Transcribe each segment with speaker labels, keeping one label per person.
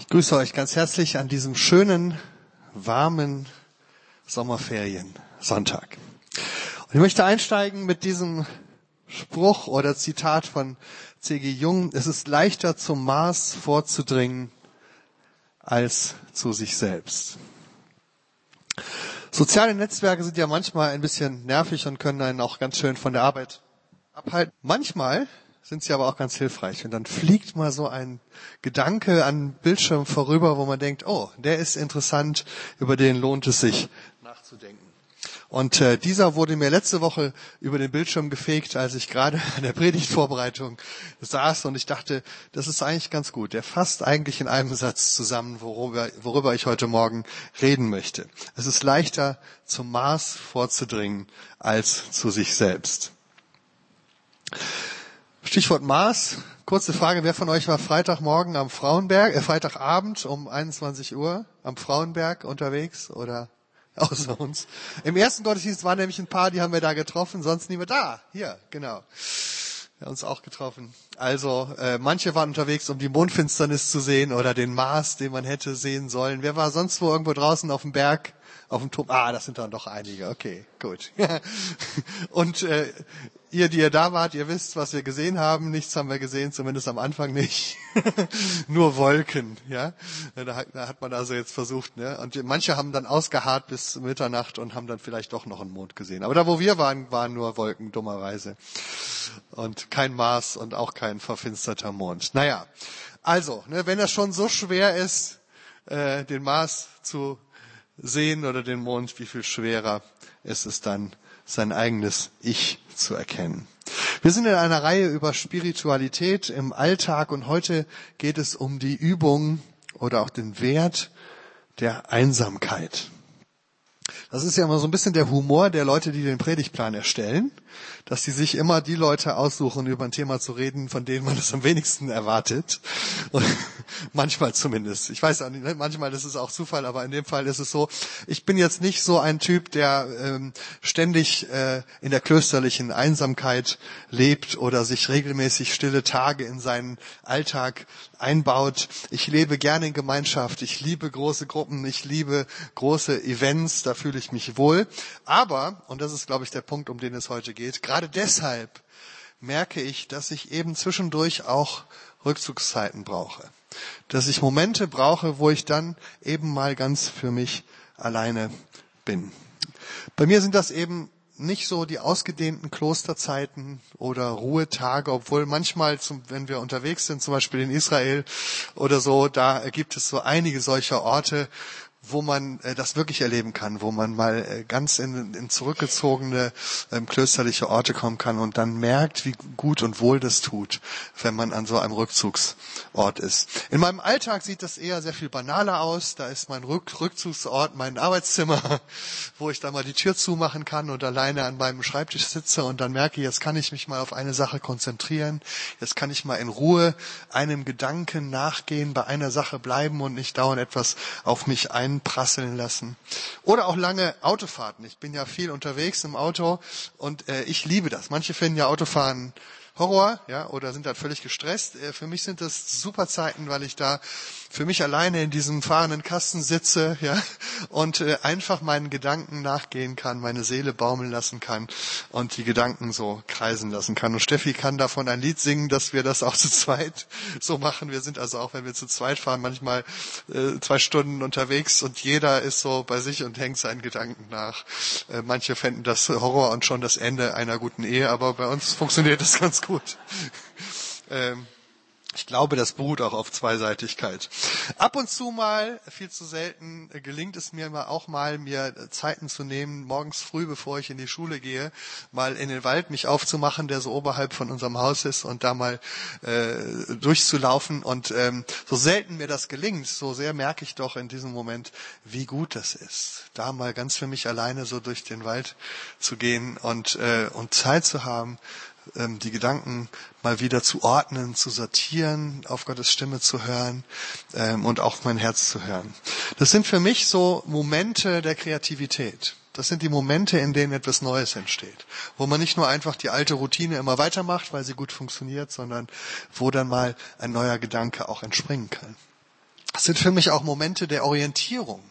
Speaker 1: Ich grüße euch ganz herzlich an diesem schönen, warmen Sommerferien-Sonntag. Und ich möchte einsteigen mit diesem Spruch oder Zitat von C.G. Jung. Es ist leichter zum Mars vorzudringen als zu sich selbst. Soziale Netzwerke sind ja manchmal ein bisschen nervig und können einen auch ganz schön von der Arbeit abhalten. Manchmal sind sie aber auch ganz hilfreich. Und dann fliegt mal so ein Gedanke an Bildschirm vorüber, wo man denkt, oh, der ist interessant, über den lohnt es sich nachzudenken. Und äh, dieser wurde mir letzte Woche über den Bildschirm gefegt, als ich gerade an der Predigtvorbereitung saß und ich dachte, das ist eigentlich ganz gut. Der fasst eigentlich in einem Satz zusammen, worüber, worüber ich heute Morgen reden möchte. Es ist leichter, zum Mars vorzudringen als zu sich selbst. Stichwort Mars. Kurze Frage, wer von euch war Freitagmorgen am Frauenberg, äh, Freitagabend um 21 Uhr am Frauenberg unterwegs oder außer uns? Im ersten Gottesdienst waren nämlich ein paar, die haben wir da getroffen, sonst niemand da. Hier, genau. Wir haben uns auch getroffen. Also äh, manche waren unterwegs, um die Mondfinsternis zu sehen oder den Mars, den man hätte sehen sollen. Wer war sonst wo irgendwo draußen auf dem Berg, auf dem Turm? Ah, das sind dann doch einige. Okay, gut. Und äh, ihr, die ihr da wart, ihr wisst, was wir gesehen haben. Nichts haben wir gesehen, zumindest am Anfang nicht. Nur Wolken, ja. Da, da, hat man also jetzt versucht, ne. Und manche haben dann ausgeharrt bis Mitternacht und haben dann vielleicht doch noch einen Mond gesehen. Aber da, wo wir waren, waren nur Wolken, dummerweise. Und kein Mars und auch kein verfinsterter Mond. Naja, also, ne, wenn das schon so schwer ist, äh, den Mars zu sehen oder den Mond, wie viel schwerer ist es dann, sein eigenes Ich zu erkennen. Wir sind in einer Reihe über Spiritualität im Alltag und heute geht es um die Übung oder auch den Wert der Einsamkeit. Das ist ja immer so ein bisschen der Humor der Leute, die den Predigtplan erstellen, dass sie sich immer die Leute aussuchen, über ein Thema zu reden, von denen man es am wenigsten erwartet. Und manchmal zumindest. Ich weiß ne, manchmal ist es auch Zufall, aber in dem Fall ist es so. Ich bin jetzt nicht so ein Typ, der ähm, ständig äh, in der klösterlichen Einsamkeit lebt oder sich regelmäßig stille Tage in seinen Alltag einbaut. Ich lebe gerne in Gemeinschaft. Ich liebe große Gruppen. Ich liebe große Events. Da fühle ich mich wohl. Aber, und das ist, glaube ich, der Punkt, um den es heute geht, gerade deshalb merke ich, dass ich eben zwischendurch auch Rückzugszeiten brauche. Dass ich Momente brauche, wo ich dann eben mal ganz für mich alleine bin. Bei mir sind das eben nicht so die ausgedehnten Klosterzeiten oder Ruhetage, obwohl manchmal, wenn wir unterwegs sind, zum Beispiel in Israel oder so, da gibt es so einige solcher Orte, wo man äh, das wirklich erleben kann, wo man mal äh, ganz in, in zurückgezogene ähm, klösterliche Orte kommen kann und dann merkt, wie gut und wohl das tut, wenn man an so einem Rückzugsort ist. In meinem Alltag sieht das eher sehr viel banaler aus. Da ist mein Rück Rückzugsort mein Arbeitszimmer, wo ich da mal die Tür zumachen kann und alleine an meinem Schreibtisch sitze und dann merke, jetzt kann ich mich mal auf eine Sache konzentrieren. Jetzt kann ich mal in Ruhe einem Gedanken nachgehen, bei einer Sache bleiben und nicht dauernd etwas auf mich ein einprasseln lassen. Oder auch lange Autofahrten. Ich bin ja viel unterwegs im Auto und äh, ich liebe das. Manche finden ja Autofahren Horror, ja, oder sind dann völlig gestresst. Äh, für mich sind das super Zeiten, weil ich da für mich alleine in diesem fahrenden Kasten sitze, ja, und äh, einfach meinen Gedanken nachgehen kann, meine Seele baumeln lassen kann und die Gedanken so kreisen lassen kann. Und Steffi kann davon ein Lied singen, dass wir das auch zu zweit so machen. Wir sind also auch, wenn wir zu zweit fahren, manchmal äh, zwei Stunden unterwegs und jeder ist so bei sich und hängt seinen Gedanken nach. Äh, manche fänden das Horror und schon das Ende einer guten Ehe, aber bei uns funktioniert das ganz gut. ähm, ich glaube, das beruht auch auf Zweiseitigkeit. Ab und zu mal, viel zu selten, gelingt es mir auch mal, mir Zeiten zu nehmen, morgens früh, bevor ich in die Schule gehe, mal in den Wald mich aufzumachen, der so oberhalb von unserem Haus ist, und da mal äh, durchzulaufen. Und ähm, so selten mir das gelingt, so sehr merke ich doch in diesem Moment, wie gut das ist, da mal ganz für mich alleine so durch den Wald zu gehen und, äh, und Zeit zu haben, die Gedanken mal wieder zu ordnen, zu sortieren, auf Gottes Stimme zu hören ähm, und auf mein Herz zu hören. Das sind für mich so Momente der Kreativität. Das sind die Momente, in denen etwas Neues entsteht, wo man nicht nur einfach die alte Routine immer weitermacht, weil sie gut funktioniert, sondern wo dann mal ein neuer Gedanke auch entspringen kann. Es sind für mich auch Momente der Orientierung,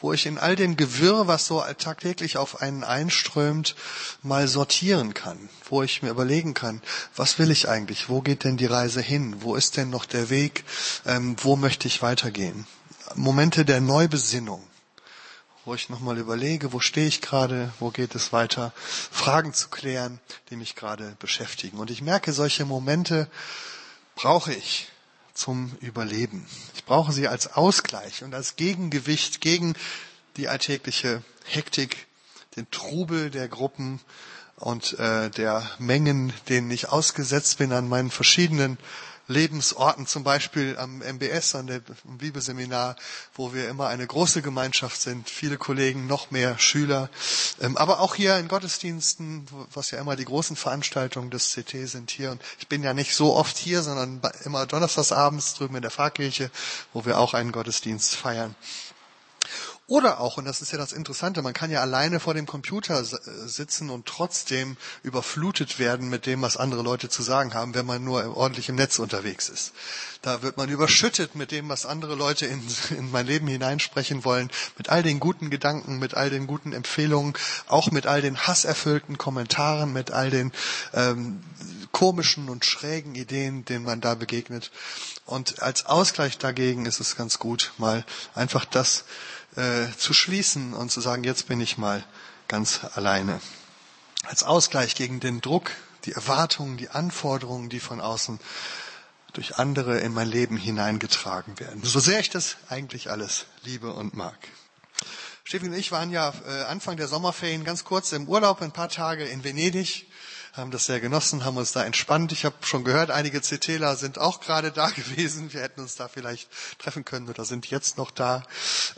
Speaker 1: wo ich in all dem Gewirr, was so tagtäglich auf einen einströmt, mal sortieren kann, wo ich mir überlegen kann, was will ich eigentlich, wo geht denn die Reise hin, wo ist denn noch der Weg, ähm, wo möchte ich weitergehen. Momente der Neubesinnung wo ich nochmal überlege, wo stehe ich gerade, wo geht es weiter, Fragen zu klären, die mich gerade beschäftigen. Und ich merke, solche Momente brauche ich zum Überleben. Ich brauche sie als Ausgleich und als Gegengewicht gegen die alltägliche Hektik, den Trubel der Gruppen und äh, der Mengen, denen ich ausgesetzt bin an meinen verschiedenen Lebensorten, zum Beispiel am MBS, an dem Bibelseminar, wo wir immer eine große Gemeinschaft sind, viele Kollegen, noch mehr Schüler, ähm, aber auch hier in Gottesdiensten, was ja immer die großen Veranstaltungen des CT sind hier. Und ich bin ja nicht so oft hier, sondern immer donnerstagsabends drüben in der Pfarrkirche, wo wir auch einen Gottesdienst feiern. Oder auch, und das ist ja das Interessante, man kann ja alleine vor dem Computer äh, sitzen und trotzdem überflutet werden mit dem, was andere Leute zu sagen haben, wenn man nur ordentlich im Netz unterwegs ist. Da wird man überschüttet mit dem, was andere Leute in, in mein Leben hineinsprechen wollen, mit all den guten Gedanken, mit all den guten Empfehlungen, auch mit all den hasserfüllten Kommentaren, mit all den ähm, komischen und schrägen Ideen, denen man da begegnet. Und als Ausgleich dagegen ist es ganz gut, mal einfach das äh, zu schließen und zu sagen, jetzt bin ich mal ganz alleine. Als Ausgleich gegen den Druck, die Erwartungen, die Anforderungen, die von außen durch andere in mein Leben hineingetragen werden. So sehr ich das eigentlich alles liebe und mag. Steffi und ich waren ja äh, Anfang der Sommerferien ganz kurz im Urlaub, ein paar Tage in Venedig haben das sehr genossen, haben uns da entspannt. Ich habe schon gehört, einige CTler sind auch gerade da gewesen. Wir hätten uns da vielleicht treffen können oder sind jetzt noch da.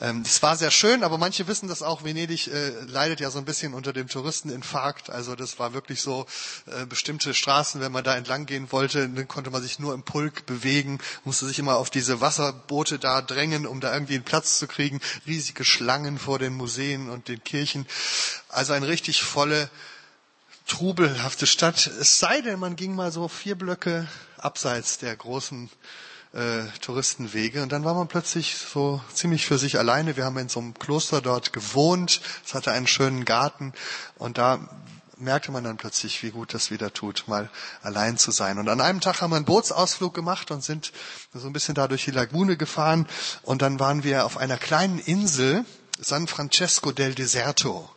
Speaker 1: Ähm, das war sehr schön, aber manche wissen das auch. Venedig äh, leidet ja so ein bisschen unter dem Touristeninfarkt. Also das war wirklich so äh, bestimmte Straßen, wenn man da entlang gehen wollte, dann konnte man sich nur im Pulk bewegen, musste sich immer auf diese Wasserboote da drängen, um da irgendwie einen Platz zu kriegen. Riesige Schlangen vor den Museen und den Kirchen. Also eine richtig volle trubelhafte Stadt. Es sei denn, man ging mal so vier Blöcke abseits der großen äh, Touristenwege und dann war man plötzlich so ziemlich für sich alleine. Wir haben in so einem Kloster dort gewohnt. Es hatte einen schönen Garten und da merkte man dann plötzlich, wie gut das wieder tut, mal allein zu sein. Und an einem Tag haben wir einen Bootsausflug gemacht und sind so ein bisschen da durch die Lagune gefahren und dann waren wir auf einer kleinen Insel, San Francesco del Deserto.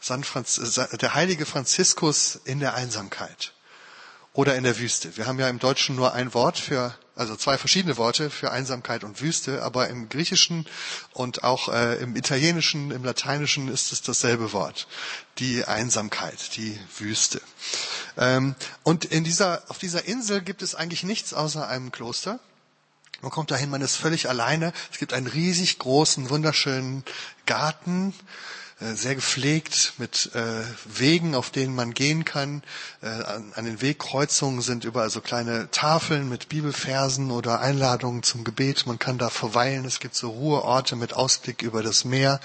Speaker 1: San Franz der heilige Franziskus in der Einsamkeit oder in der Wüste. Wir haben ja im Deutschen nur ein Wort für, also zwei verschiedene Worte für Einsamkeit und Wüste, aber im Griechischen und auch äh, im Italienischen, im Lateinischen ist es dasselbe Wort. Die Einsamkeit, die Wüste. Ähm, und in dieser, auf dieser Insel gibt es eigentlich nichts außer einem Kloster. Man kommt dahin, man ist völlig alleine. Es gibt einen riesig großen, wunderschönen Garten äh, sehr gepflegt mit äh, Wegen, auf denen man gehen kann. Äh, an, den Wegkreuzungen sind überall so kleine Tafeln mit Bibelversen oder Einladungen zum Gebet. Man kann da verweilen. Es gibt so Ruheorte mit Ausblick über das Meer.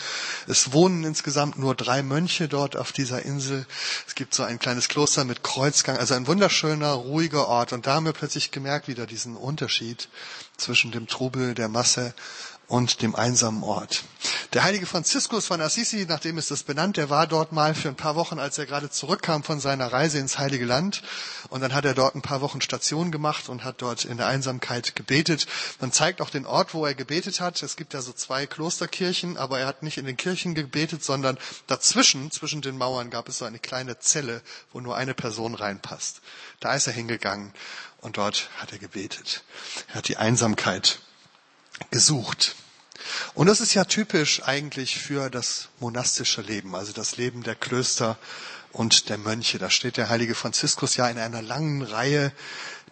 Speaker 1: Es wohnen insgesamt nur drei Mönche dort auf dieser Insel. Es gibt so ein kleines Kloster mit Kreuzgang, also ein wunderschöner, ruhiger Ort. Und da haben wir plötzlich gemerkt wieder diesen Unterschied zwischen dem Trubel der Masse und dem einsamen Ort. Der heilige Franziskus von Assisi, nachdem ist das benannt, der war dort mal für ein paar Wochen, als er gerade zurückkam von seiner Reise ins Heilige Land. Und dann hat er dort ein paar Wochen Station gemacht und hat dort in der Einsamkeit gebetet. Man zeigt auch den Ort, wo er gebetet hat. Es gibt ja so zwei Klosterkirchen, aber er hat nicht in den Kirchen gebetet, sondern dazwischen, zwischen den Mauern gab es so eine kleine Zelle, wo nur eine Person reinpasst. Da ist er hingegangen und dort hat er gebetet. Er hat die Einsamkeit gesucht. Und das ist ja typisch eigentlich für das monastische Leben, also das Leben der Klöster und der Mönche. Da steht der heilige Franziskus ja in einer langen Reihe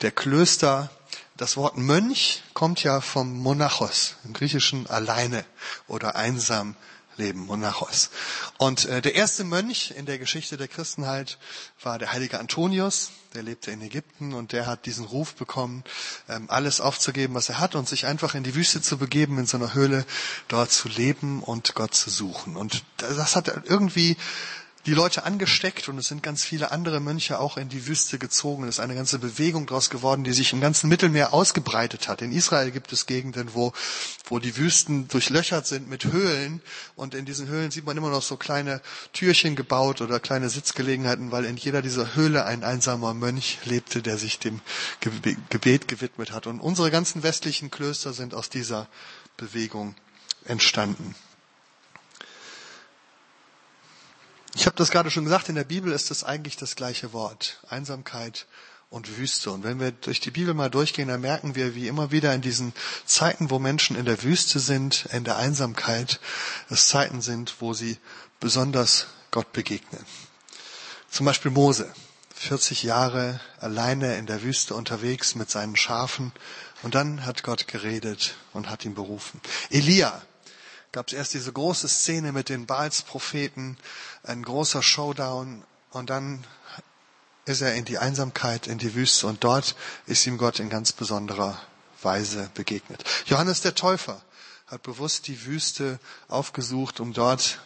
Speaker 1: der Klöster. Das Wort Mönch kommt ja vom Monachos, im Griechischen alleine oder einsam leben, Monachos. Und äh, der erste Mönch in der Geschichte der Christenheit war der heilige Antonius, der lebte in Ägypten und der hat diesen Ruf bekommen, ähm, alles aufzugeben, was er hat und sich einfach in die Wüste zu begeben, in so einer Höhle, dort zu leben und Gott zu suchen. Und das hat irgendwie die Leute angesteckt und es sind ganz viele andere Mönche auch in die Wüste gezogen. Es ist eine ganze Bewegung daraus geworden, die sich im ganzen Mittelmeer ausgebreitet hat. In Israel gibt es Gegenden, wo, wo die Wüsten durchlöchert sind mit Höhlen und in diesen Höhlen sieht man immer noch so kleine Türchen gebaut oder kleine Sitzgelegenheiten, weil in jeder dieser Höhle ein einsamer Mönch lebte, der sich dem Gebet gewidmet hat. Und unsere ganzen westlichen Klöster sind aus dieser Bewegung entstanden. Ich habe das gerade schon gesagt, in der Bibel ist das eigentlich das gleiche Wort. Einsamkeit und Wüste. Und wenn wir durch die Bibel mal durchgehen, dann merken wir, wie immer wieder in diesen Zeiten, wo Menschen in der Wüste sind, in der Einsamkeit, es Zeiten sind, wo sie besonders Gott begegnen. Zum Beispiel Mose, 40 Jahre alleine in der Wüste unterwegs mit seinen Schafen. Und dann hat Gott geredet und hat ihn berufen. Elia, gab es erst diese große Szene mit den Baals-Propheten, ein großer Showdown und dann ist er in die Einsamkeit, in die Wüste und dort ist ihm Gott in ganz besonderer Weise begegnet. Johannes der Täufer hat bewusst die Wüste aufgesucht, um dort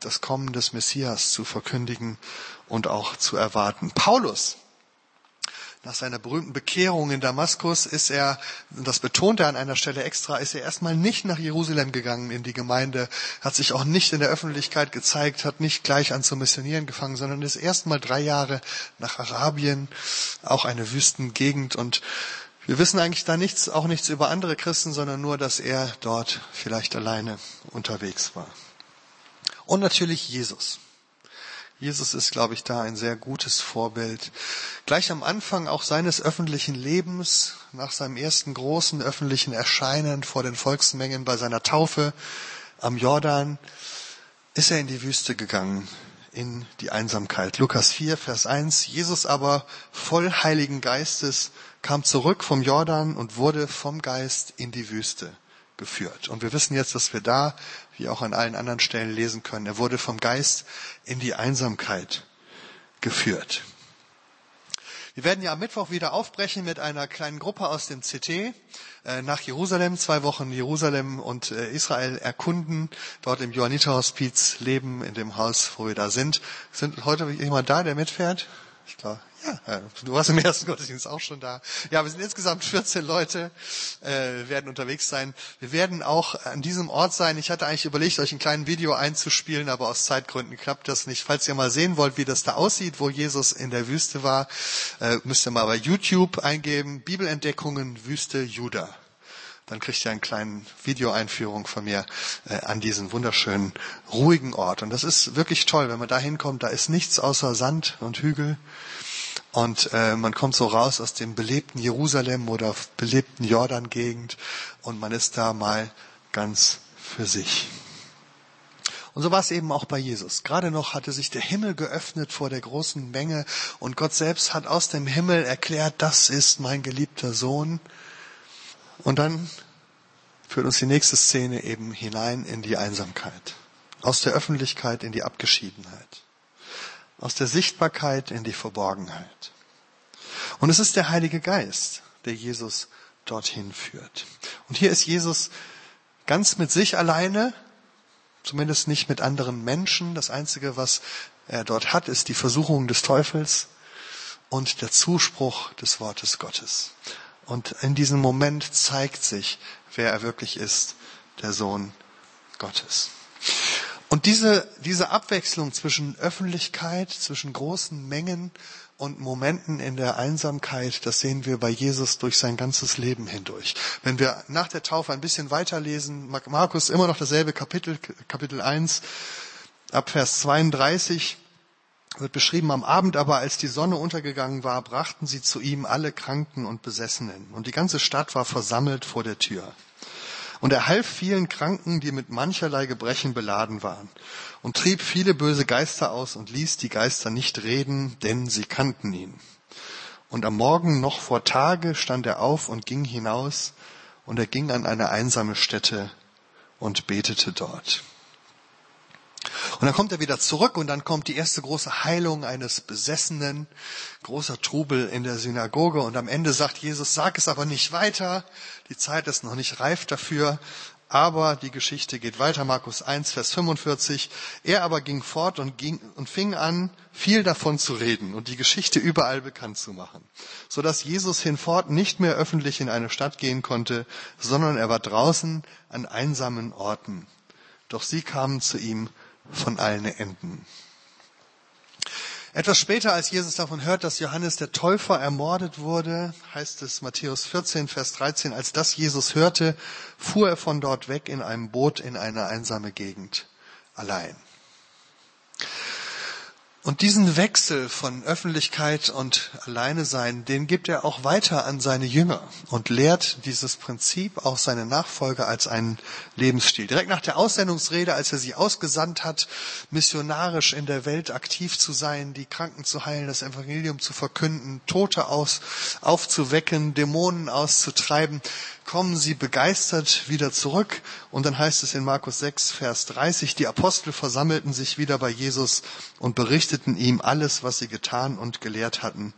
Speaker 1: das Kommen des Messias zu verkündigen und auch zu erwarten. Paulus nach seiner berühmten Bekehrung in Damaskus ist er, und das betont er an einer Stelle extra, ist er erstmal nicht nach Jerusalem gegangen in die Gemeinde, hat sich auch nicht in der Öffentlichkeit gezeigt, hat nicht gleich an zu missionieren gefangen, sondern ist erstmal drei Jahre nach Arabien, auch eine Wüstengegend und wir wissen eigentlich da nichts, auch nichts über andere Christen, sondern nur, dass er dort vielleicht alleine unterwegs war. Und natürlich Jesus. Jesus ist, glaube ich, da ein sehr gutes Vorbild. Gleich am Anfang auch seines öffentlichen Lebens, nach seinem ersten großen öffentlichen Erscheinen vor den Volksmengen bei seiner Taufe am Jordan, ist er in die Wüste gegangen, in die Einsamkeit. Lukas 4, Vers 1. Jesus aber voll Heiligen Geistes kam zurück vom Jordan und wurde vom Geist in die Wüste geführt. Und wir wissen jetzt, dass wir da, wie auch an allen anderen Stellen lesen können, er wurde vom Geist in die Einsamkeit geführt. Wir werden ja am Mittwoch wieder aufbrechen mit einer kleinen Gruppe aus dem CT äh, nach Jerusalem, zwei Wochen Jerusalem und äh, Israel erkunden, dort im Johanniterhospiz leben, in dem Haus, wo wir da sind. Sind heute jemand da, der mitfährt? Ich glaube, ja, du warst im ersten Gottesdienst auch schon da. Ja, wir sind insgesamt 14 Leute, äh, werden unterwegs sein. Wir werden auch an diesem Ort sein. Ich hatte eigentlich überlegt, euch ein kleines Video einzuspielen, aber aus Zeitgründen klappt das nicht. Falls ihr mal sehen wollt, wie das da aussieht, wo Jesus in der Wüste war, äh, müsst ihr mal bei YouTube eingeben, Bibelentdeckungen Wüste Juda dann kriegt ihr eine kleine Videoeinführung von mir äh, an diesen wunderschönen, ruhigen Ort. Und das ist wirklich toll, wenn man da hinkommt. Da ist nichts außer Sand und Hügel. Und äh, man kommt so raus aus dem belebten Jerusalem oder belebten Jordan-Gegend und man ist da mal ganz für sich. Und so war es eben auch bei Jesus. Gerade noch hatte sich der Himmel geöffnet vor der großen Menge und Gott selbst hat aus dem Himmel erklärt, das ist mein geliebter Sohn. Und dann führt uns die nächste Szene eben hinein in die Einsamkeit. Aus der Öffentlichkeit in die Abgeschiedenheit aus der Sichtbarkeit in die Verborgenheit. Und es ist der Heilige Geist, der Jesus dorthin führt. Und hier ist Jesus ganz mit sich alleine, zumindest nicht mit anderen Menschen. Das Einzige, was er dort hat, ist die Versuchung des Teufels und der Zuspruch des Wortes Gottes. Und in diesem Moment zeigt sich, wer er wirklich ist, der Sohn Gottes. Und diese, diese Abwechslung zwischen Öffentlichkeit, zwischen großen Mengen und Momenten in der Einsamkeit, das sehen wir bei Jesus durch sein ganzes Leben hindurch. Wenn wir nach der Taufe ein bisschen weiterlesen, Markus immer noch dasselbe Kapitel, Kapitel 1, ab Vers 32, wird beschrieben, am Abend aber, als die Sonne untergegangen war, brachten sie zu ihm alle Kranken und Besessenen. Und die ganze Stadt war versammelt vor der Tür. Und er half vielen Kranken, die mit mancherlei Gebrechen beladen waren, und trieb viele böse Geister aus und ließ die Geister nicht reden, denn sie kannten ihn. Und am Morgen noch vor Tage stand er auf und ging hinaus, und er ging an eine einsame Stätte und betete dort. Und dann kommt er wieder zurück und dann kommt die erste große Heilung eines Besessenen, großer Trubel in der Synagoge und am Ende sagt Jesus, sag es aber nicht weiter, die Zeit ist noch nicht reif dafür aber die Geschichte geht weiter, Markus 1, Vers 45. Er aber ging fort und, ging, und fing an, viel davon zu reden und die Geschichte überall bekannt zu machen, so dass Jesus hinfort nicht mehr öffentlich in eine Stadt gehen konnte, sondern er war draußen an einsamen Orten. Doch sie kamen zu ihm von allen Enden. Etwas später, als Jesus davon hört, dass Johannes der Täufer ermordet wurde, heißt es Matthäus 14, Vers 13, als das Jesus hörte, fuhr er von dort weg in einem Boot in eine einsame Gegend, allein. Und diesen Wechsel von Öffentlichkeit und Alleine sein, den gibt er auch weiter an seine Jünger und lehrt dieses Prinzip auch seine Nachfolger als einen Lebensstil. Direkt nach der Aussendungsrede, als er sie ausgesandt hat, missionarisch in der Welt aktiv zu sein, die Kranken zu heilen, das Evangelium zu verkünden, Tote aus, aufzuwecken, Dämonen auszutreiben, kommen sie begeistert wieder zurück. Und dann heißt es in Markus 6, Vers 30, die Apostel versammelten sich wieder bei Jesus und berichteten ihm alles, was sie getan und gelehrt hatten.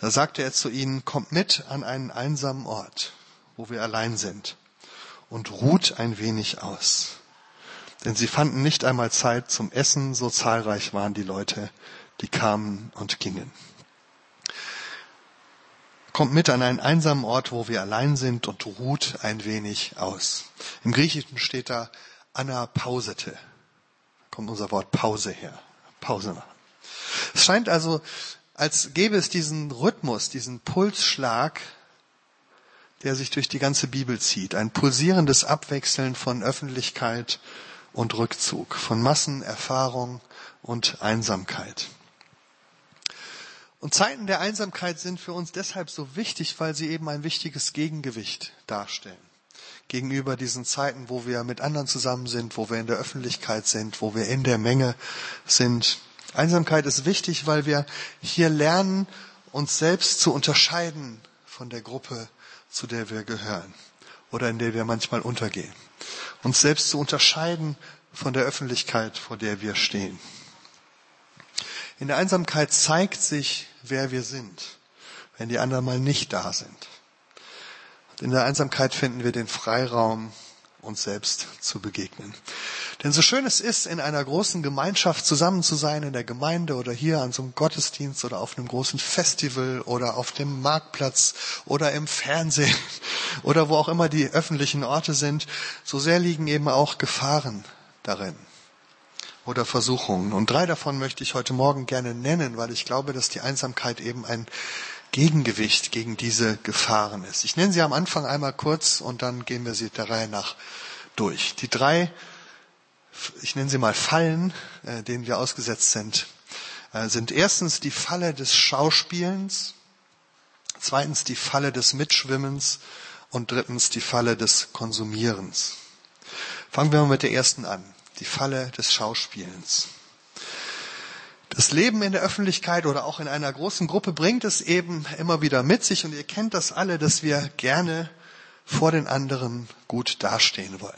Speaker 1: Da sagte er zu ihnen, kommt mit an einen einsamen Ort, wo wir allein sind, und ruht ein wenig aus. Denn sie fanden nicht einmal Zeit zum Essen, so zahlreich waren die Leute, die kamen und gingen. Kommt mit an einen einsamen Ort, wo wir allein sind und ruht ein wenig aus. Im Griechischen steht da Anna pausete. Da kommt unser Wort Pause her. Pause machen. Es scheint also, als gäbe es diesen Rhythmus, diesen Pulsschlag, der sich durch die ganze Bibel zieht. Ein pulsierendes Abwechseln von Öffentlichkeit und Rückzug, von Massenerfahrung und Einsamkeit. Und Zeiten der Einsamkeit sind für uns deshalb so wichtig, weil sie eben ein wichtiges Gegengewicht darstellen. Gegenüber diesen Zeiten, wo wir mit anderen zusammen sind, wo wir in der Öffentlichkeit sind, wo wir in der Menge sind. Einsamkeit ist wichtig, weil wir hier lernen, uns selbst zu unterscheiden von der Gruppe, zu der wir gehören oder in der wir manchmal untergehen. Uns selbst zu unterscheiden von der Öffentlichkeit, vor der wir stehen. In der Einsamkeit zeigt sich, wer wir sind, wenn die anderen mal nicht da sind. Und in der Einsamkeit finden wir den Freiraum, uns selbst zu begegnen. Denn so schön es ist, in einer großen Gemeinschaft zusammen zu sein, in der Gemeinde oder hier an so einem Gottesdienst oder auf einem großen Festival oder auf dem Marktplatz oder im Fernsehen oder wo auch immer die öffentlichen Orte sind, so sehr liegen eben auch Gefahren darin oder Versuchungen. Und drei davon möchte ich heute Morgen gerne nennen, weil ich glaube, dass die Einsamkeit eben ein Gegengewicht gegen diese Gefahren ist. Ich nenne sie am Anfang einmal kurz und dann gehen wir sie der Reihe nach durch. Die drei, ich nenne sie mal Fallen, äh, denen wir ausgesetzt sind, äh, sind erstens die Falle des Schauspielens, zweitens die Falle des Mitschwimmens und drittens die Falle des Konsumierens. Fangen wir mal mit der ersten an die Falle des Schauspielens. Das Leben in der Öffentlichkeit oder auch in einer großen Gruppe bringt es eben immer wieder mit sich und ihr kennt das alle, dass wir gerne vor den anderen gut dastehen wollen.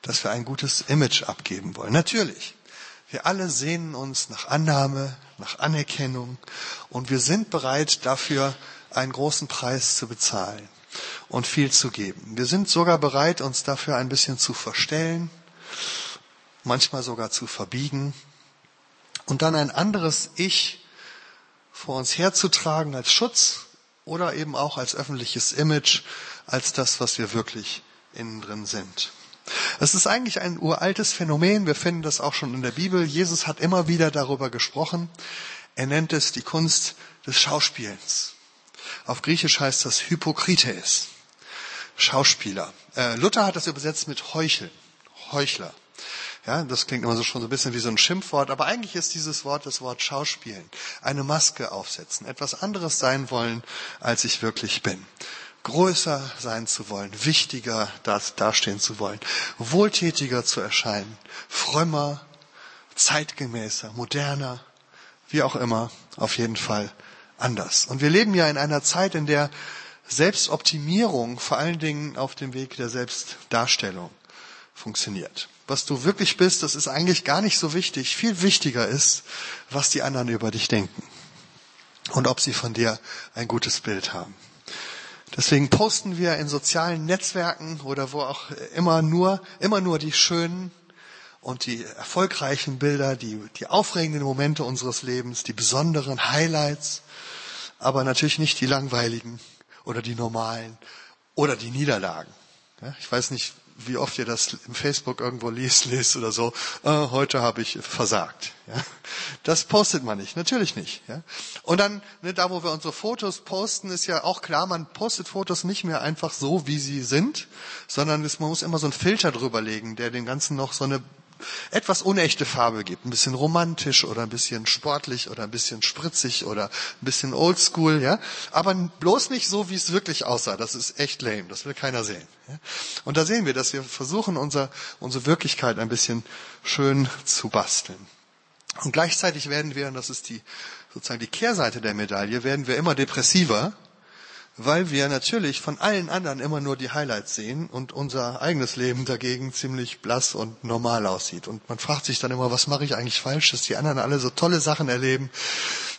Speaker 1: Dass wir ein gutes Image abgeben wollen. Natürlich. Wir alle sehnen uns nach Annahme, nach Anerkennung und wir sind bereit dafür einen großen Preis zu bezahlen und viel zu geben. Wir sind sogar bereit, uns dafür ein bisschen zu verstellen manchmal sogar zu verbiegen und dann ein anderes Ich vor uns herzutragen als Schutz oder eben auch als öffentliches Image, als das, was wir wirklich innen drin sind. Es ist eigentlich ein uraltes Phänomen. Wir finden das auch schon in der Bibel. Jesus hat immer wieder darüber gesprochen. Er nennt es die Kunst des Schauspielens. Auf Griechisch heißt das Hypokrites. Schauspieler. Äh, Luther hat das übersetzt mit Heucheln. Heuchler. Ja, das klingt immer so schon so ein bisschen wie so ein Schimpfwort, aber eigentlich ist dieses Wort das Wort Schauspielen. Eine Maske aufsetzen, etwas anderes sein wollen, als ich wirklich bin. Größer sein zu wollen, wichtiger dastehen zu wollen, wohltätiger zu erscheinen, frömmer, zeitgemäßer, moderner, wie auch immer, auf jeden Fall anders. Und wir leben ja in einer Zeit, in der Selbstoptimierung vor allen Dingen auf dem Weg der Selbstdarstellung funktioniert was du wirklich bist, das ist eigentlich gar nicht so wichtig. Viel wichtiger ist, was die anderen über dich denken und ob sie von dir ein gutes Bild haben. Deswegen posten wir in sozialen Netzwerken oder wo auch immer nur, immer nur die schönen und die erfolgreichen Bilder, die, die aufregenden Momente unseres Lebens, die besonderen Highlights, aber natürlich nicht die langweiligen oder die normalen oder die Niederlagen. Ich weiß nicht, wie oft ihr das im Facebook irgendwo liest, lest oder so, äh, heute habe ich versagt. Ja? Das postet man nicht, natürlich nicht. Ja? Und dann, ne, da wo wir unsere Fotos posten, ist ja auch klar, man postet Fotos nicht mehr einfach so, wie sie sind, sondern es, man muss immer so einen Filter drüber legen, der dem Ganzen noch so eine etwas unechte Farbe gibt. Ein bisschen romantisch oder ein bisschen sportlich oder ein bisschen spritzig oder ein bisschen oldschool, ja. Aber bloß nicht so, wie es wirklich aussah. Das ist echt lame. Das will keiner sehen. Ja? Und da sehen wir, dass wir versuchen, unser, unsere Wirklichkeit ein bisschen schön zu basteln. Und gleichzeitig werden wir, und das ist die, sozusagen die Kehrseite der Medaille, werden wir immer depressiver, weil wir natürlich von allen anderen immer nur die Highlights sehen und unser eigenes Leben dagegen ziemlich blass und normal aussieht. Und man fragt sich dann immer, was mache ich eigentlich falsch, dass die anderen alle so tolle Sachen erleben.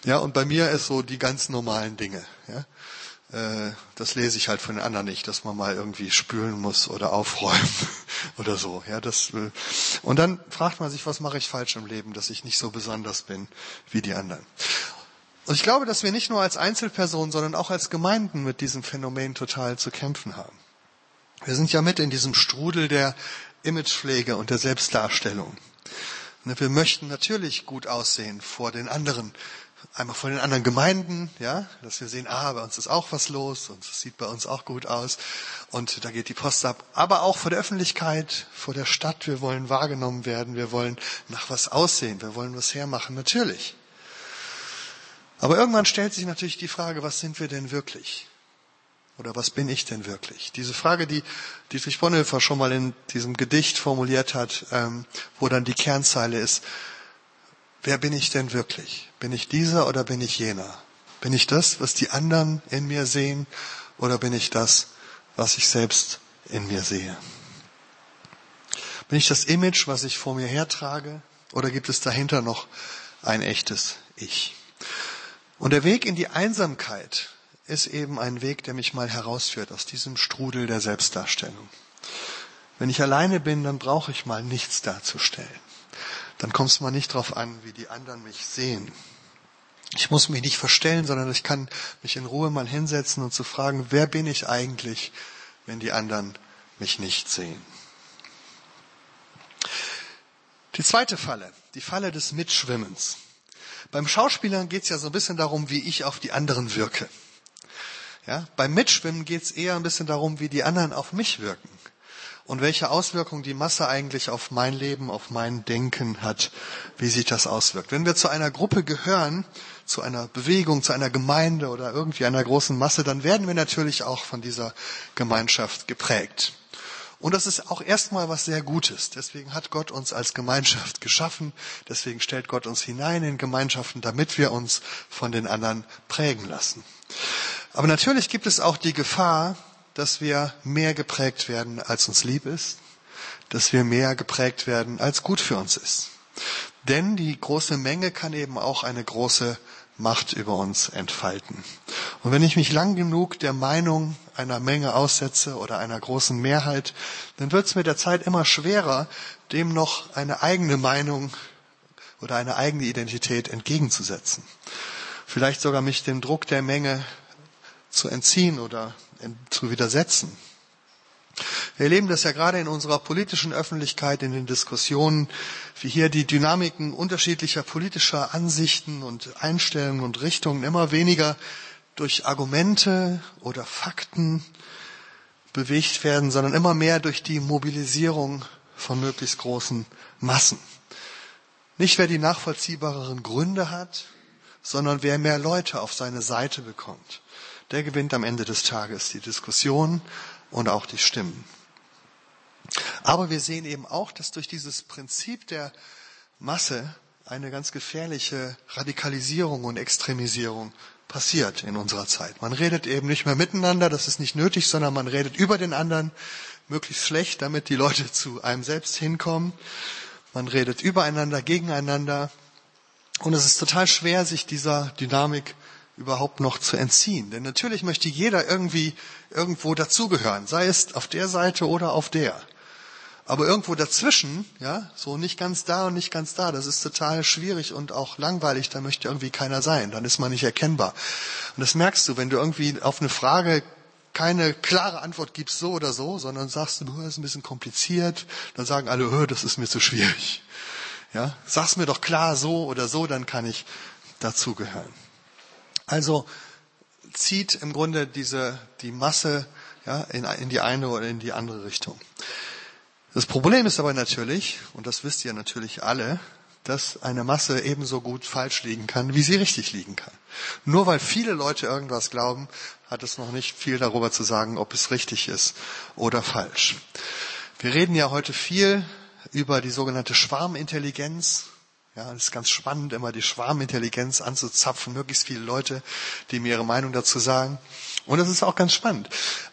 Speaker 1: Ja, und bei mir ist so die ganz normalen Dinge. Ja. Äh, das lese ich halt von den anderen nicht, dass man mal irgendwie spülen muss oder aufräumen oder so. Ja, das, und dann fragt man sich, was mache ich falsch im Leben, dass ich nicht so besonders bin wie die anderen. Und ich glaube, dass wir nicht nur als Einzelpersonen, sondern auch als Gemeinden mit diesem Phänomen total zu kämpfen haben. Wir sind ja mit in diesem Strudel der Imagepflege und der Selbstdarstellung. Ne, wir möchten natürlich gut aussehen vor den anderen, einmal vor den anderen Gemeinden, ja, dass wir sehen, ah, bei uns ist auch was los und es sieht bei uns auch gut aus und da geht die Post ab. Aber auch vor der Öffentlichkeit, vor der Stadt, wir wollen wahrgenommen werden, wir wollen nach was aussehen, wir wollen was hermachen, natürlich. Aber irgendwann stellt sich natürlich die Frage, was sind wir denn wirklich? Oder was bin ich denn wirklich? Diese Frage, die Dietrich Bonhoeffer schon mal in diesem Gedicht formuliert hat, ähm, wo dann die Kernzeile ist, wer bin ich denn wirklich? Bin ich dieser oder bin ich jener? Bin ich das, was die anderen in mir sehen, oder bin ich das, was ich selbst in mir sehe? Bin ich das Image, was ich vor mir hertrage, oder gibt es dahinter noch ein echtes Ich? Und der Weg in die Einsamkeit ist eben ein Weg, der mich mal herausführt aus diesem Strudel der Selbstdarstellung. Wenn ich alleine bin, dann brauche ich mal nichts darzustellen. Dann kommt es mal nicht darauf an, wie die anderen mich sehen. Ich muss mich nicht verstellen, sondern ich kann mich in Ruhe mal hinsetzen und zu fragen, wer bin ich eigentlich, wenn die anderen mich nicht sehen. Die zweite Falle, die Falle des Mitschwimmens. Beim Schauspielern geht es ja so ein bisschen darum, wie ich auf die anderen wirke. Ja, beim Mitschwimmen geht es eher ein bisschen darum, wie die anderen auf mich wirken und welche Auswirkungen die Masse eigentlich auf mein Leben, auf mein Denken hat, wie sich das auswirkt. Wenn wir zu einer Gruppe gehören, zu einer Bewegung, zu einer Gemeinde oder irgendwie einer großen Masse, dann werden wir natürlich auch von dieser Gemeinschaft geprägt. Und das ist auch erstmal was sehr Gutes. Deswegen hat Gott uns als Gemeinschaft geschaffen. Deswegen stellt Gott uns hinein in Gemeinschaften, damit wir uns von den anderen prägen lassen. Aber natürlich gibt es auch die Gefahr, dass wir mehr geprägt werden, als uns lieb ist, dass wir mehr geprägt werden, als gut für uns ist. Denn die große Menge kann eben auch eine große Macht über uns entfalten. Und wenn ich mich lang genug der Meinung einer Menge aussetze oder einer großen Mehrheit, dann wird es mit der Zeit immer schwerer, dem noch eine eigene Meinung oder eine eigene Identität entgegenzusetzen. Vielleicht sogar mich dem Druck der Menge zu entziehen oder zu widersetzen. Wir erleben das ja gerade in unserer politischen Öffentlichkeit, in den Diskussionen, wie hier die Dynamiken unterschiedlicher politischer Ansichten und Einstellungen und Richtungen immer weniger durch Argumente oder Fakten bewegt werden, sondern immer mehr durch die Mobilisierung von möglichst großen Massen. Nicht wer die nachvollziehbareren Gründe hat, sondern wer mehr Leute auf seine Seite bekommt. Der gewinnt am Ende des Tages die Diskussion und auch die Stimmen. Aber wir sehen eben auch, dass durch dieses Prinzip der Masse eine ganz gefährliche Radikalisierung und Extremisierung passiert in unserer Zeit. Man redet eben nicht mehr miteinander, das ist nicht nötig, sondern man redet über den anderen, möglichst schlecht, damit die Leute zu einem selbst hinkommen. Man redet übereinander, gegeneinander. Und es ist total schwer, sich dieser Dynamik überhaupt noch zu entziehen. Denn natürlich möchte jeder irgendwie irgendwo dazugehören, sei es auf der Seite oder auf der. Aber irgendwo dazwischen, ja, so nicht ganz da und nicht ganz da, das ist total schwierig und auch langweilig, da möchte irgendwie keiner sein, dann ist man nicht erkennbar. Und das merkst du, wenn du irgendwie auf eine Frage keine klare Antwort gibst, so oder so, sondern sagst du, das ist ein bisschen kompliziert, dann sagen alle, oh, das ist mir zu schwierig. Ja, sag's mir doch klar so oder so, dann kann ich dazugehören. Also zieht im Grunde diese, die Masse ja, in, in die eine oder in die andere Richtung. Das Problem ist aber natürlich, und das wisst ihr natürlich alle, dass eine Masse ebenso gut falsch liegen kann, wie sie richtig liegen kann. Nur weil viele Leute irgendwas glauben, hat es noch nicht viel darüber zu sagen, ob es richtig ist oder falsch. Wir reden ja heute viel über die sogenannte Schwarmintelligenz. Ja, es ist ganz spannend, immer die Schwarmintelligenz anzuzapfen, möglichst viele Leute, die mir ihre Meinung dazu sagen. Und das ist auch ganz spannend.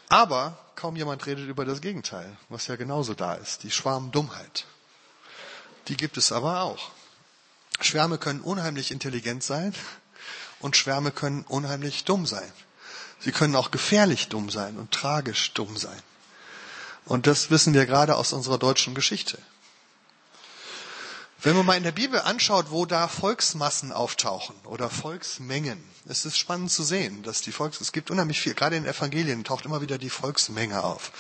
Speaker 1: Aber kaum jemand redet über das Gegenteil, was ja genauso da ist, die Schwarmdummheit. Die gibt es aber auch. Schwärme können unheimlich intelligent sein und Schwärme können unheimlich dumm sein. Sie können auch gefährlich dumm sein und tragisch dumm sein. Und das wissen wir gerade aus unserer deutschen Geschichte. Wenn man mal in der Bibel anschaut, wo da Volksmassen auftauchen oder Volksmengen, es ist spannend zu sehen, dass die Volks, es gibt unheimlich viel, gerade in Evangelien taucht immer wieder die Volksmenge auf.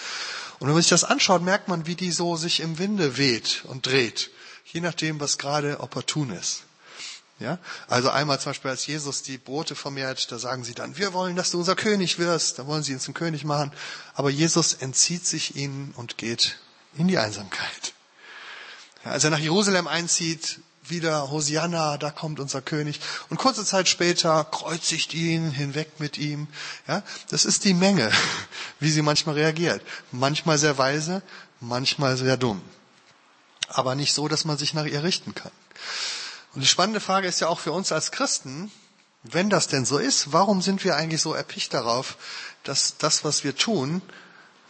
Speaker 1: Und wenn man sich das anschaut, merkt man, wie die so sich im Winde weht und dreht, je nachdem, was gerade opportun ist. Ja? Also einmal zum Beispiel, als Jesus die Brote vermehrt, da sagen sie dann, wir wollen, dass du unser König wirst, da wollen sie ihn zum König machen. Aber Jesus entzieht sich ihnen und geht in die Einsamkeit. Als er nach Jerusalem einzieht, wieder Hosianna, da kommt unser König. Und kurze Zeit später kreuzigt ihn hinweg mit ihm. Ja, das ist die Menge, wie sie manchmal reagiert. Manchmal sehr weise, manchmal sehr dumm. Aber nicht so, dass man sich nach ihr richten kann. Und die spannende Frage ist ja auch für uns als Christen, wenn das denn so ist, warum sind wir eigentlich so erpicht darauf, dass das, was wir tun,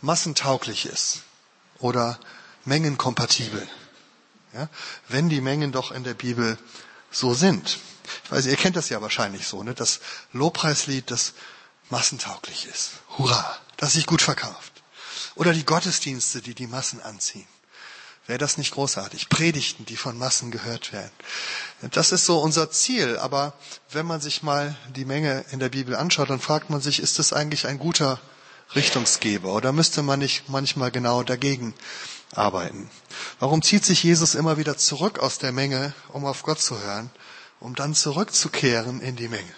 Speaker 1: massentauglich ist oder mengenkompatibel? Ja? Wenn die Mengen doch in der Bibel so sind. Ich weiß, ihr kennt das ja wahrscheinlich so, ne? das Lobpreislied, das massentauglich ist. Hurra, das sich gut verkauft. Oder die Gottesdienste, die die Massen anziehen. Wäre das nicht großartig? Predigten, die von Massen gehört werden. Das ist so unser Ziel. Aber wenn man sich mal die Menge in der Bibel anschaut, dann fragt man sich, ist das eigentlich ein guter Richtungsgeber? Oder müsste man nicht manchmal genau dagegen arbeiten. Warum zieht sich Jesus immer wieder zurück aus der Menge, um auf Gott zu hören, um dann zurückzukehren in die Menge?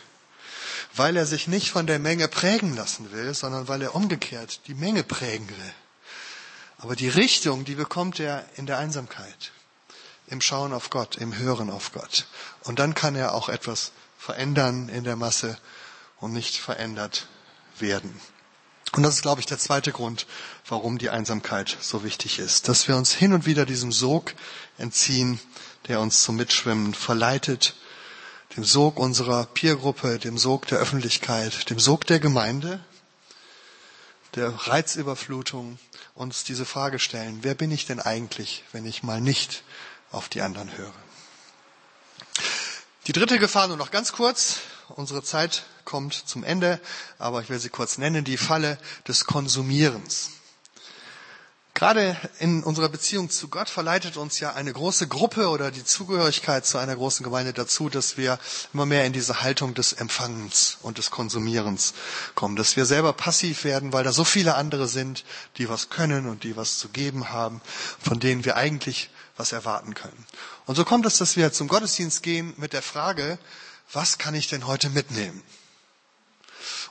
Speaker 1: Weil er sich nicht von der Menge prägen lassen will, sondern weil er umgekehrt die Menge prägen will. Aber die Richtung, die bekommt er in der Einsamkeit, im Schauen auf Gott, im Hören auf Gott. Und dann kann er auch etwas verändern in der Masse und nicht verändert werden. Und das ist, glaube ich, der zweite Grund, warum die Einsamkeit so wichtig ist. Dass wir uns hin und wieder diesem Sog entziehen, der uns zum Mitschwimmen verleitet, dem Sog unserer Peergruppe, dem Sog der Öffentlichkeit, dem Sog der Gemeinde, der Reizüberflutung, uns diese Frage stellen, wer bin ich denn eigentlich, wenn ich mal nicht auf die anderen höre? Die dritte Gefahr nur noch ganz kurz. Unsere Zeit kommt zum Ende, aber ich will sie kurz nennen, die Falle des Konsumierens. Gerade in unserer Beziehung zu Gott verleitet uns ja eine große Gruppe oder die Zugehörigkeit zu einer großen Gemeinde dazu, dass wir immer mehr in diese Haltung des Empfangens und des Konsumierens kommen, dass wir selber passiv werden, weil da so viele andere sind, die was können und die was zu geben haben, von denen wir eigentlich was erwarten können. Und so kommt es, dass wir zum Gottesdienst gehen mit der Frage, was kann ich denn heute mitnehmen?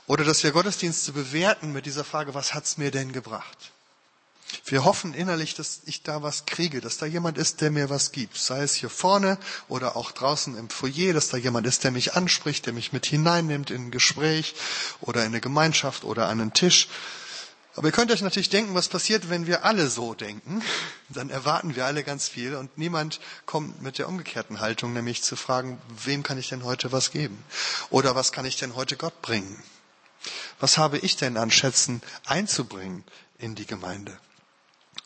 Speaker 1: Oder dass wir Gottesdienste bewerten mit dieser Frage, was hat's mir denn gebracht? Wir hoffen innerlich, dass ich da was kriege, dass da jemand ist, der mir was gibt. Sei es hier vorne oder auch draußen im Foyer, dass da jemand ist, der mich anspricht, der mich mit hineinnimmt in ein Gespräch oder in eine Gemeinschaft oder an einen Tisch. Aber ihr könnt euch natürlich denken, was passiert, wenn wir alle so denken. Dann erwarten wir alle ganz viel und niemand kommt mit der umgekehrten Haltung, nämlich zu fragen, wem kann ich denn heute was geben? Oder was kann ich denn heute Gott bringen? Was habe ich denn an Schätzen einzubringen in die Gemeinde?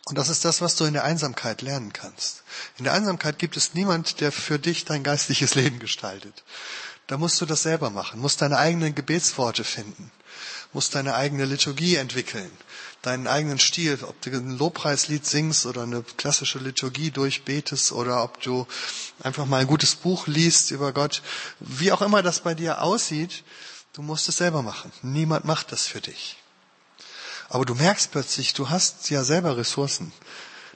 Speaker 1: Und das ist das, was du in der Einsamkeit lernen kannst. In der Einsamkeit gibt es niemand, der für dich dein geistliches Leben gestaltet. da musst du das selber machen, musst deine eigenen Gebetsworte finden, musst deine eigene Liturgie entwickeln, deinen eigenen Stil, ob du ein Lobpreislied singst oder eine klassische Liturgie durchbetest oder ob du einfach mal ein gutes Buch liest über Gott, wie auch immer das bei dir aussieht, du musst es selber machen. Niemand macht das für dich. Aber du merkst plötzlich, du hast ja selber Ressourcen.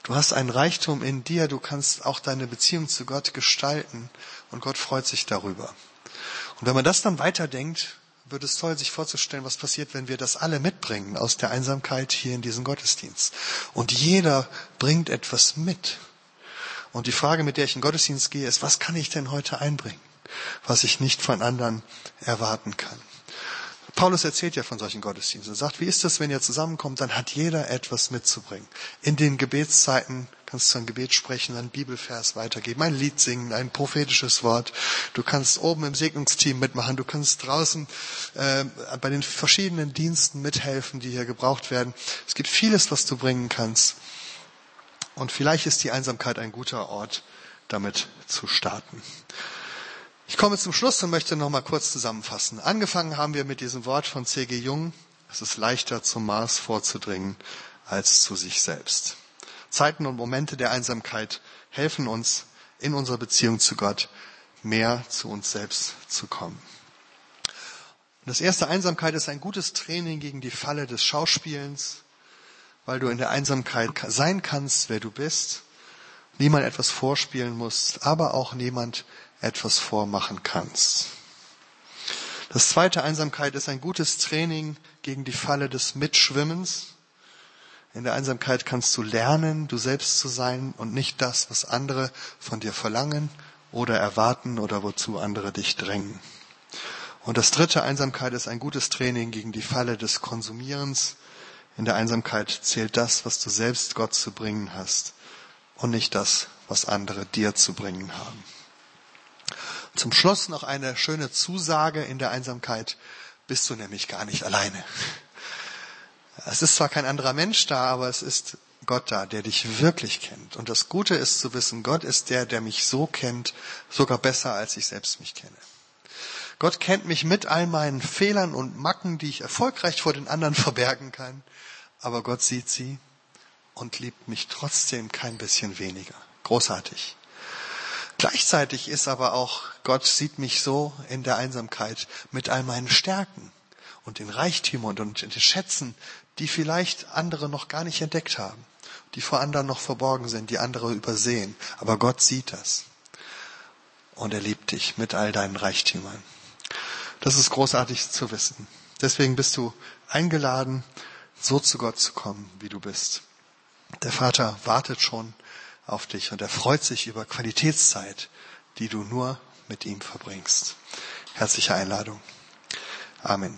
Speaker 1: Du hast einen Reichtum in dir, du kannst auch deine Beziehung zu Gott gestalten und Gott freut sich darüber. Und wenn man das dann weiterdenkt, wird es toll, sich vorzustellen, was passiert, wenn wir das alle mitbringen aus der Einsamkeit hier in diesen Gottesdienst. Und jeder bringt etwas mit. Und die Frage, mit der ich in den Gottesdienst gehe, ist, was kann ich denn heute einbringen, was ich nicht von anderen erwarten kann? Paulus erzählt ja von solchen Gottesdiensten. Er sagt, wie ist das, wenn ihr zusammenkommt, dann hat jeder etwas mitzubringen. In den Gebetszeiten kannst ein Gebet sprechen, ein Bibelvers weitergeben, ein Lied singen, ein prophetisches Wort. Du kannst oben im Segnungsteam mitmachen, du kannst draußen äh, bei den verschiedenen Diensten mithelfen, die hier gebraucht werden. Es gibt vieles, was du bringen kannst. Und vielleicht ist die Einsamkeit ein guter Ort, damit zu starten. Ich komme zum Schluss und möchte noch mal kurz zusammenfassen. Angefangen haben wir mit diesem Wort von C.G. Jung. Es ist leichter zum Mars vorzudringen als zu sich selbst. Zeiten und Momente der Einsamkeit helfen uns in unserer Beziehung zu Gott mehr zu uns selbst zu kommen. Das erste Einsamkeit ist ein gutes Training gegen die Falle des Schauspielens, weil du in der Einsamkeit sein kannst, wer du bist, niemand etwas vorspielen musst, aber auch niemand etwas vormachen kannst. Das zweite Einsamkeit ist ein gutes Training gegen die Falle des Mitschwimmens. In der Einsamkeit kannst du lernen, du selbst zu sein und nicht das, was andere von dir verlangen oder erwarten oder wozu andere dich drängen. Und das dritte Einsamkeit ist ein gutes Training gegen die Falle des Konsumierens. In der Einsamkeit zählt das, was du selbst Gott zu bringen hast und nicht das, was andere dir zu bringen haben. Zum Schluss noch eine schöne Zusage in der Einsamkeit. Bist du nämlich gar nicht alleine. Es ist zwar kein anderer Mensch da, aber es ist Gott da, der dich wirklich kennt. Und das Gute ist zu wissen, Gott ist der, der mich so kennt, sogar besser, als ich selbst mich kenne. Gott kennt mich mit all meinen Fehlern und Macken, die ich erfolgreich vor den anderen verbergen kann. Aber Gott sieht sie und liebt mich trotzdem kein bisschen weniger. Großartig. Gleichzeitig ist aber auch, Gott sieht mich so in der Einsamkeit mit all meinen Stärken und den Reichtümern und den Schätzen, die vielleicht andere noch gar nicht entdeckt haben, die vor anderen noch verborgen sind, die andere übersehen. Aber Gott sieht das. Und er liebt dich mit all deinen Reichtümern. Das ist großartig zu wissen. Deswegen bist du eingeladen, so zu Gott zu kommen, wie du bist. Der Vater wartet schon auf dich und er freut sich über Qualitätszeit, die du nur mit ihm verbringst. Herzliche Einladung. Amen.